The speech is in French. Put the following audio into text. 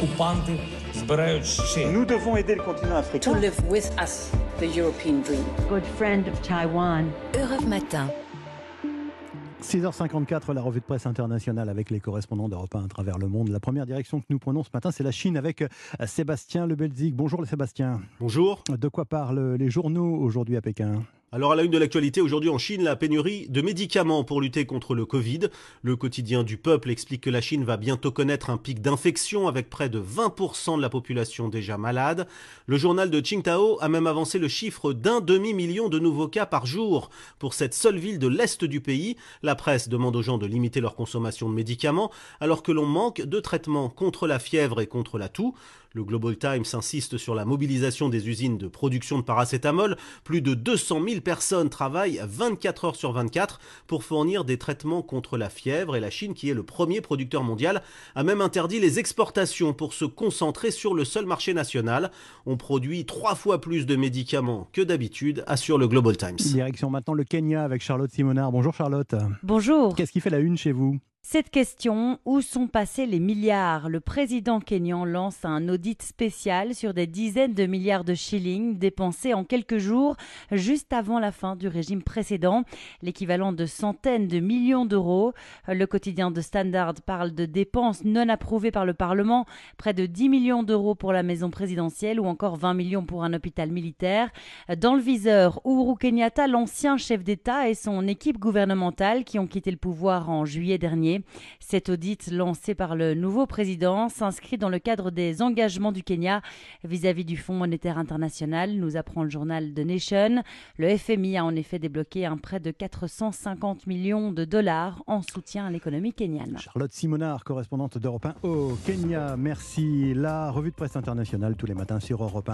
окупанти збирають ще. Nous devons aider le continent to africain. live with us the European dream. good friend of Taiwan. Europe Matin. 6h54, la revue de presse internationale avec les correspondants d'Europe 1 à travers le monde. La première direction que nous prenons ce matin, c'est la Chine avec euh, Sébastien Lebelzig. Bonjour Sébastien. Bonjour. De quoi parlent les journaux aujourd'hui à Pékin Alors à la une de l'actualité, aujourd'hui en Chine, la pénurie de médicaments pour lutter contre le Covid. Le quotidien du peuple explique que la Chine va bientôt connaître un pic d'infection avec près de 20% de la population déjà malade. Le journal de Qingdao a même avancé le chiffre d'un demi-million de nouveaux cas par jour pour cette seule ville de l'est du pays. La presse demande aux gens de limiter leur consommation de médicaments alors que l'on manque de traitements contre la fièvre et contre la toux. Le Global Times insiste sur la mobilisation des usines de production de paracétamol. Plus de 200 000 personnes travaillent 24 heures sur 24 pour fournir des traitements contre la fièvre et la Chine, qui est le premier producteur mondial, a même interdit les exportations pour se concentrer sur le seul marché national. On produit trois fois plus de médicaments que d'habitude, assure le Global Times. Direction maintenant le Kenya avec Charlotte Simonard. Bonjour Charlotte. Bonjour. Qu'est-ce qui fait la une chez vous? Cette question, où sont passés les milliards? Le président kényan lance un audit spécial sur des dizaines de milliards de shillings dépensés en quelques jours, juste avant la fin du régime précédent, l'équivalent de centaines de millions d'euros. Le quotidien de Standard parle de dépenses non approuvées par le Parlement, près de 10 millions d'euros pour la maison présidentielle ou encore 20 millions pour un hôpital militaire. Dans le viseur, Uhuru Kenyatta, l'ancien chef d'État et son équipe gouvernementale qui ont quitté le pouvoir en juillet dernier. Cet audit lancé par le nouveau président s'inscrit dans le cadre des engagements du Kenya vis-à-vis du Fonds monétaire international, nous apprend le journal The Nation. Le FMI a en effet débloqué un prêt de 450 millions de dollars en soutien à l'économie kenyane. Charlotte Simonard, correspondante d'Europe 1 au Kenya. Merci. La revue de presse internationale tous les matins sur Europe 1.